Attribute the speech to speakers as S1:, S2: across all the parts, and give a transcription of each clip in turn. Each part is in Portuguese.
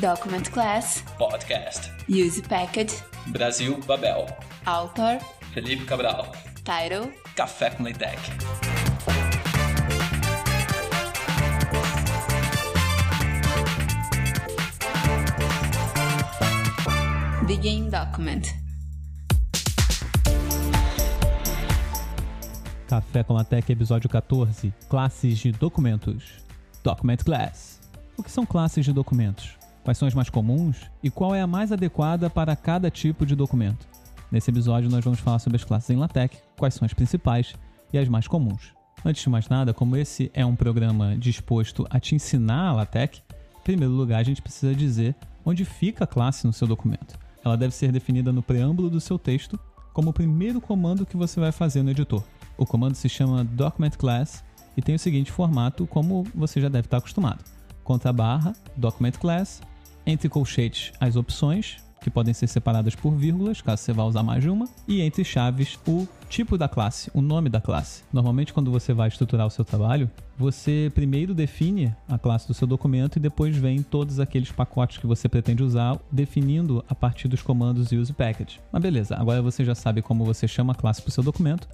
S1: Document Class,
S2: Podcast.
S1: Use Package,
S2: Brasil Babel.
S1: Author,
S2: Felipe Cabral.
S1: Title,
S2: Café com Leitec.
S1: Begin Document.
S3: Café com a Tech, episódio 14. Classes de documentos. Document Class. O que são classes de documentos? Quais são as mais comuns? E qual é a mais adequada para cada tipo de documento? Nesse episódio nós vamos falar sobre as classes em LaTeX, quais são as principais e as mais comuns. Antes de mais nada, como esse é um programa disposto a te ensinar a LaTeX, em primeiro lugar a gente precisa dizer onde fica a classe no seu documento. Ela deve ser definida no preâmbulo do seu texto como o primeiro comando que você vai fazer no editor. O comando se chama Document Class e tem o seguinte formato, como você já deve estar acostumado: contra barra, Document Class, entre colchetes as opções, que podem ser separadas por vírgulas, caso você vá usar mais de uma, e entre chaves o tipo da classe, o nome da classe. Normalmente, quando você vai estruturar o seu trabalho, você primeiro define a classe do seu documento e depois vem todos aqueles pacotes que você pretende usar, definindo a partir dos comandos use package. Mas beleza, agora você já sabe como você chama a classe para o seu documento,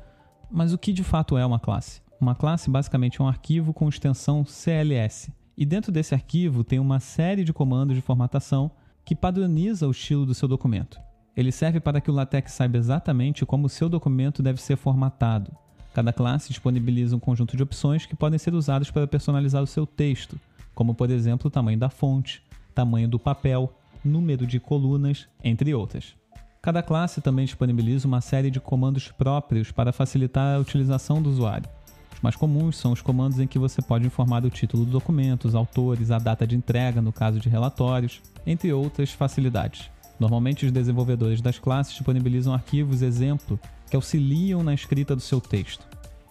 S3: mas o que de fato é uma classe? Uma classe basicamente é um arquivo com extensão CLS. E dentro desse arquivo tem uma série de comandos de formatação que padroniza o estilo do seu documento. Ele serve para que o LaTeX saiba exatamente como o seu documento deve ser formatado. Cada classe disponibiliza um conjunto de opções que podem ser usadas para personalizar o seu texto, como por exemplo o tamanho da fonte, tamanho do papel, número de colunas, entre outras. Cada classe também disponibiliza uma série de comandos próprios para facilitar a utilização do usuário. Os mais comuns são os comandos em que você pode informar o título do documento, os autores, a data de entrega no caso de relatórios, entre outras facilidades. Normalmente, os desenvolvedores das classes disponibilizam arquivos exemplo que auxiliam na escrita do seu texto.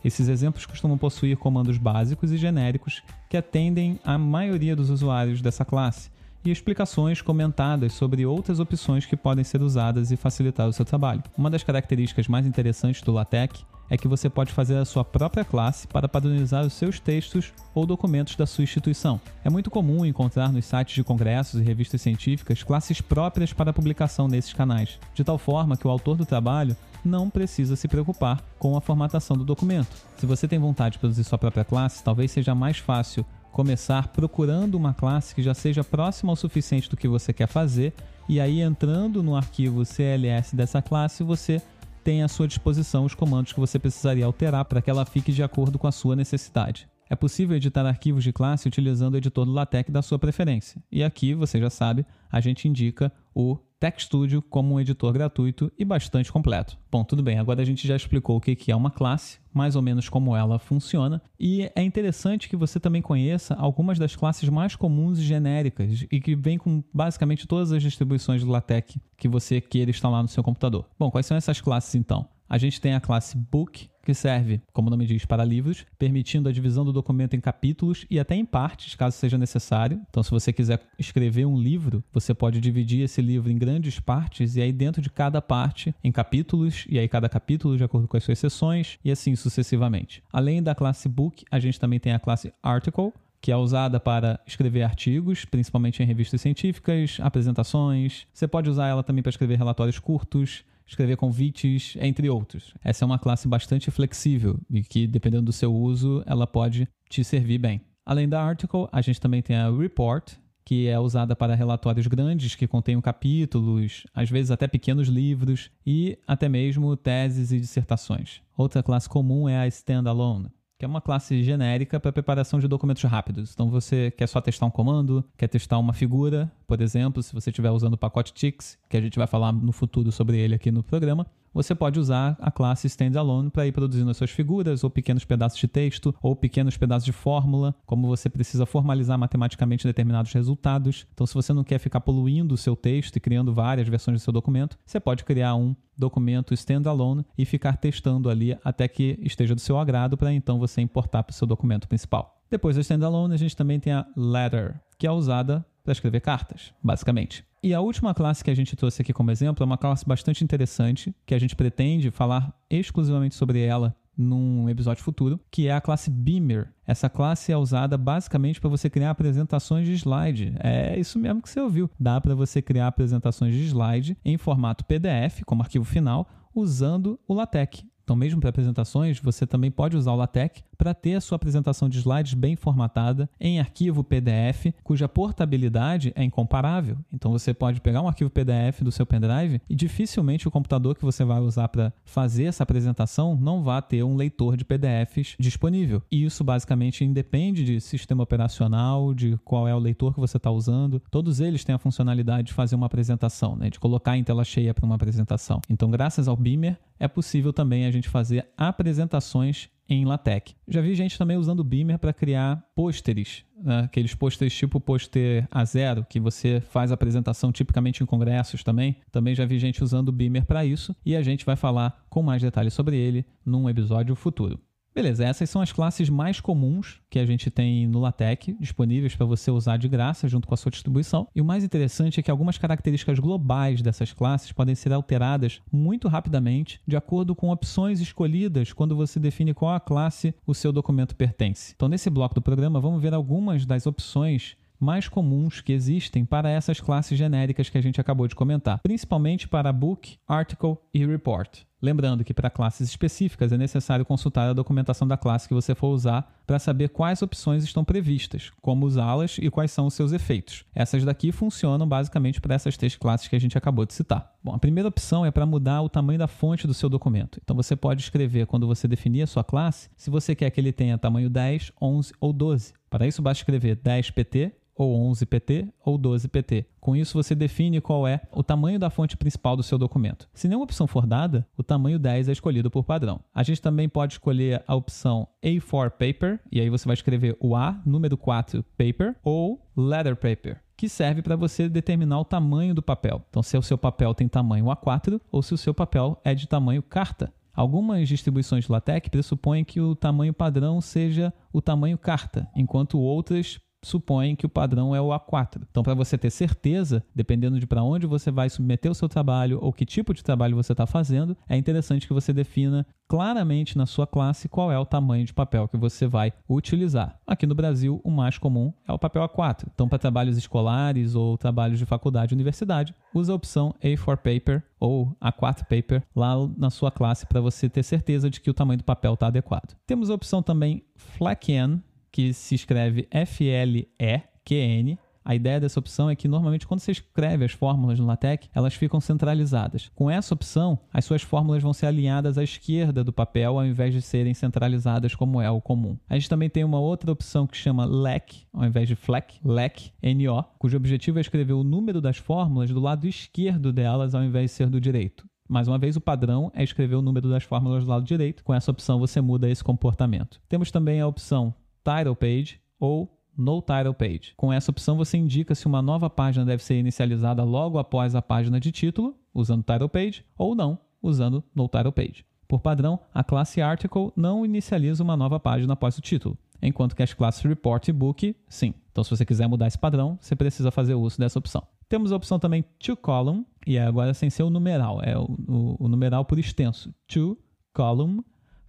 S3: Esses exemplos costumam possuir comandos básicos e genéricos que atendem à maioria dos usuários dessa classe e explicações comentadas sobre outras opções que podem ser usadas e facilitar o seu trabalho. Uma das características mais interessantes do LaTeX é que você pode fazer a sua própria classe para padronizar os seus textos ou documentos da sua instituição. É muito comum encontrar nos sites de congressos e revistas científicas classes próprias para publicação nesses canais, de tal forma que o autor do trabalho não precisa se preocupar com a formatação do documento. Se você tem vontade de produzir sua própria classe, talvez seja mais fácil começar procurando uma classe que já seja próxima o suficiente do que você quer fazer e aí entrando no arquivo CLS dessa classe você tem à sua disposição os comandos que você precisaria alterar para que ela fique de acordo com a sua necessidade. É possível editar arquivos de classe utilizando o editor do LaTeX da sua preferência. E aqui, você já sabe, a gente indica o Tech Studio como um editor gratuito e bastante completo. Bom, tudo bem, agora a gente já explicou o que é uma classe, mais ou menos como ela funciona, e é interessante que você também conheça algumas das classes mais comuns e genéricas e que vêm com basicamente todas as distribuições do LaTeX que você queira instalar no seu computador. Bom, quais são essas classes então? A gente tem a classe Book, que serve, como o nome diz, para livros, permitindo a divisão do documento em capítulos e até em partes, caso seja necessário. Então, se você quiser escrever um livro, você pode dividir esse livro em grandes partes e aí dentro de cada parte em capítulos e aí cada capítulo de acordo com as suas seções e assim sucessivamente. Além da classe Book, a gente também tem a classe Article, que é usada para escrever artigos, principalmente em revistas científicas, apresentações. Você pode usar ela também para escrever relatórios curtos, escrever convites, entre outros. Essa é uma classe bastante flexível e que, dependendo do seu uso, ela pode te servir bem. Além da article, a gente também tem a report, que é usada para relatórios grandes que contêm capítulos, às vezes até pequenos livros e até mesmo teses e dissertações. Outra classe comum é a standalone, que é uma classe genérica para preparação de documentos rápidos. Então você quer só testar um comando, quer testar uma figura, por exemplo, se você estiver usando o pacote TIX, que a gente vai falar no futuro sobre ele aqui no programa, você pode usar a classe standalone para ir produzindo as suas figuras, ou pequenos pedaços de texto, ou pequenos pedaços de fórmula, como você precisa formalizar matematicamente determinados resultados. Então, se você não quer ficar poluindo o seu texto e criando várias versões do seu documento, você pode criar um documento standalone e ficar testando ali até que esteja do seu agrado para então você importar para o seu documento principal. Depois do standalone, a gente também tem a letter, que é usada para escrever cartas, basicamente. E a última classe que a gente trouxe aqui como exemplo é uma classe bastante interessante, que a gente pretende falar exclusivamente sobre ela num episódio futuro, que é a classe Beamer. Essa classe é usada basicamente para você criar apresentações de slide. É isso mesmo que você ouviu. Dá para você criar apresentações de slide em formato PDF, como arquivo final, usando o LaTeX. Então, mesmo para apresentações, você também pode usar o LaTeX para ter a sua apresentação de slides bem formatada em arquivo PDF, cuja portabilidade é incomparável. Então, você pode pegar um arquivo PDF do seu pendrive e dificilmente o computador que você vai usar para fazer essa apresentação não vai ter um leitor de PDFs disponível. E isso basicamente independe de sistema operacional, de qual é o leitor que você está usando. Todos eles têm a funcionalidade de fazer uma apresentação, né? de colocar em tela cheia para uma apresentação. Então, graças ao Beamer, é possível também a gente fazer apresentações em LaTeX. Já vi gente também usando o Beamer para criar pôsteres, né? aqueles pôsteres tipo pôster A0, que você faz apresentação tipicamente em congressos também. Também já vi gente usando o Beamer para isso e a gente vai falar com mais detalhes sobre ele num episódio futuro. Beleza, essas são as classes mais comuns que a gente tem no LaTeX, disponíveis para você usar de graça junto com a sua distribuição. E o mais interessante é que algumas características globais dessas classes podem ser alteradas muito rapidamente de acordo com opções escolhidas quando você define qual a classe o seu documento pertence. Então, nesse bloco do programa, vamos ver algumas das opções mais comuns que existem para essas classes genéricas que a gente acabou de comentar, principalmente para book, article e report. Lembrando que para classes específicas é necessário consultar a documentação da classe que você for usar para saber quais opções estão previstas, como usá-las e quais são os seus efeitos. Essas daqui funcionam basicamente para essas três classes que a gente acabou de citar. Bom, a primeira opção é para mudar o tamanho da fonte do seu documento. Então você pode escrever quando você definir a sua classe, se você quer que ele tenha tamanho 10, 11 ou 12. Para isso basta escrever 10pt ou 11pt ou 12pt. Com isso, você define qual é o tamanho da fonte principal do seu documento. Se nenhuma opção for dada, o tamanho 10 é escolhido por padrão. A gente também pode escolher a opção A4 Paper, e aí você vai escrever o A, número 4 Paper, ou Letter Paper que serve para você determinar o tamanho do papel. Então, se o seu papel tem tamanho A4 ou se o seu papel é de tamanho carta. Algumas distribuições de LaTeX pressupõem que o tamanho padrão seja o tamanho carta, enquanto outras supõem que o padrão é o A4. Então, para você ter certeza, dependendo de para onde você vai submeter o seu trabalho ou que tipo de trabalho você está fazendo, é interessante que você defina claramente na sua classe qual é o tamanho de papel que você vai utilizar. Aqui no Brasil, o mais comum é o papel A4. Então, para trabalhos escolares ou trabalhos de faculdade e universidade, usa a opção A4 Paper ou A4 Paper lá na sua classe para você ter certeza de que o tamanho do papel está adequado. Temos a opção também FLEQN, que se escreve F-L-E-Q-N. A ideia dessa opção é que normalmente quando você escreve as fórmulas no LaTeX, elas ficam centralizadas. Com essa opção, as suas fórmulas vão ser alinhadas à esquerda do papel ao invés de serem centralizadas como é o comum. A gente também tem uma outra opção que chama LEC, ao invés de FLEC, LEC, N-O, cujo objetivo é escrever o número das fórmulas do lado esquerdo delas ao invés de ser do direito. Mais uma vez, o padrão é escrever o número das fórmulas do lado direito. Com essa opção, você muda esse comportamento. Temos também a opção Title Page ou No Title Page. Com essa opção, você indica se uma nova página deve ser inicializada logo após a página de título, usando Title Page, ou não, usando No Title Page. Por padrão, a classe Article não inicializa uma nova página após o título, enquanto que as classes Report e Book, sim. Então, se você quiser mudar esse padrão, você precisa fazer uso dessa opção. Temos a opção também To Column, e é agora sem ser o numeral, é o, o, o numeral por extenso. To Column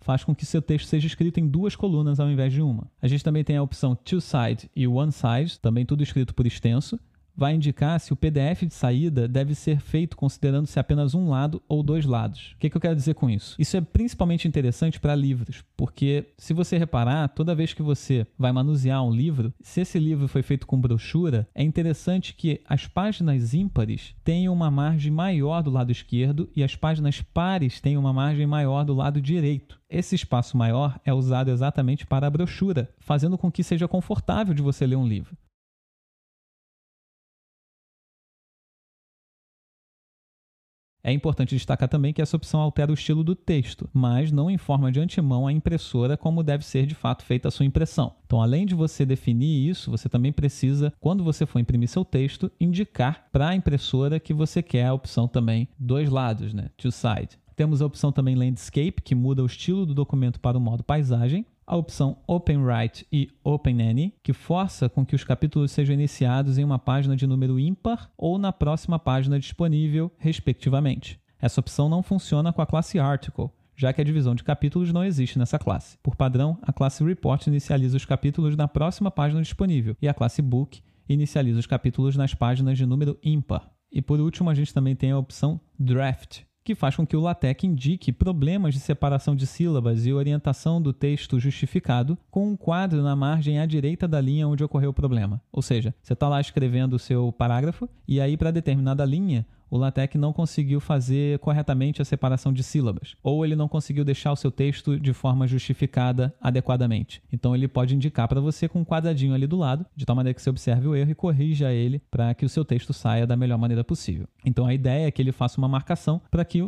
S3: faz com que seu texto seja escrito em duas colunas ao invés de uma. A gente também tem a opção two-side e one-side, também tudo escrito por extenso, vai indicar se o PDF de saída deve ser feito considerando-se apenas um lado ou dois lados. O que, que eu quero dizer com isso? Isso é principalmente interessante para livros, porque se você reparar, toda vez que você vai manusear um livro, se esse livro foi feito com brochura, é interessante que as páginas ímpares tenham uma margem maior do lado esquerdo e as páginas pares tenham uma margem maior do lado direito. Esse espaço maior é usado exatamente para a brochura, fazendo com que seja confortável de você ler um livro. É importante destacar também que essa opção altera o estilo do texto, mas não informa de antemão a impressora como deve ser de fato feita a sua impressão. Então, além de você definir isso, você também precisa, quando você for imprimir seu texto, indicar para a impressora que você quer a opção também dois lados, né? Two side. Temos a opção também Landscape, que muda o estilo do documento para o modo paisagem a opção OpenWrite e OpenAny, que força com que os capítulos sejam iniciados em uma página de número ímpar ou na próxima página disponível, respectivamente. Essa opção não funciona com a classe Article, já que a divisão de capítulos não existe nessa classe. Por padrão, a classe Report inicializa os capítulos na próxima página disponível e a classe Book inicializa os capítulos nas páginas de número ímpar. E por último, a gente também tem a opção Draft, que faz com que o LaTeX indique problemas de separação de sílabas e orientação do texto justificado com um quadro na margem à direita da linha onde ocorreu o problema. Ou seja, você está lá escrevendo o seu parágrafo e aí para determinada linha o LaTeX não conseguiu fazer corretamente a separação de sílabas, ou ele não conseguiu deixar o seu texto de forma justificada adequadamente. Então ele pode indicar para você com um quadradinho ali do lado, de tal maneira que você observe o erro e corrija ele para que o seu texto saia da melhor maneira possível. Então a ideia é que ele faça uma marcação para que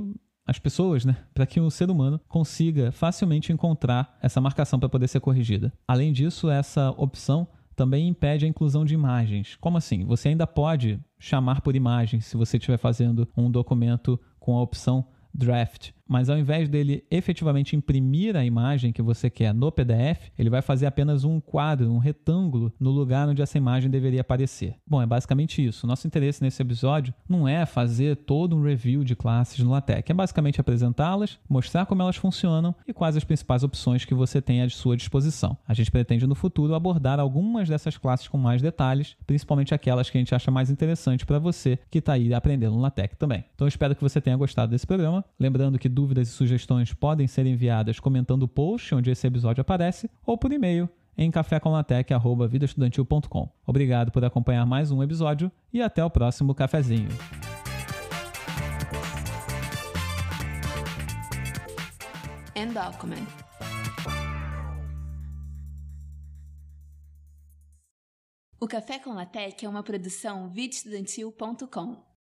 S3: as pessoas, né, para que o ser humano consiga facilmente encontrar essa marcação para poder ser corrigida. Além disso, essa opção também impede a inclusão de imagens. Como assim? Você ainda pode chamar por imagem se você estiver fazendo um documento com a opção draft mas ao invés dele efetivamente imprimir a imagem que você quer no PDF, ele vai fazer apenas um quadro, um retângulo no lugar onde essa imagem deveria aparecer. Bom, é basicamente isso. Nosso interesse nesse episódio não é fazer todo um review de classes no LaTeX, é basicamente apresentá-las, mostrar como elas funcionam e quais as principais opções que você tem à sua disposição. A gente pretende no futuro abordar algumas dessas classes com mais detalhes, principalmente aquelas que a gente acha mais interessante para você que está aí aprendendo no LaTeX também. Então espero que você tenha gostado desse programa. Lembrando que dúvidas e sugestões podem ser enviadas comentando o post onde esse episódio aparece ou por e-mail em cafécomlatec.vidaestudantil.com. Obrigado por acompanhar mais um episódio e até o próximo cafezinho.
S1: Document. O Café com Latec é uma produção videstudantil.com.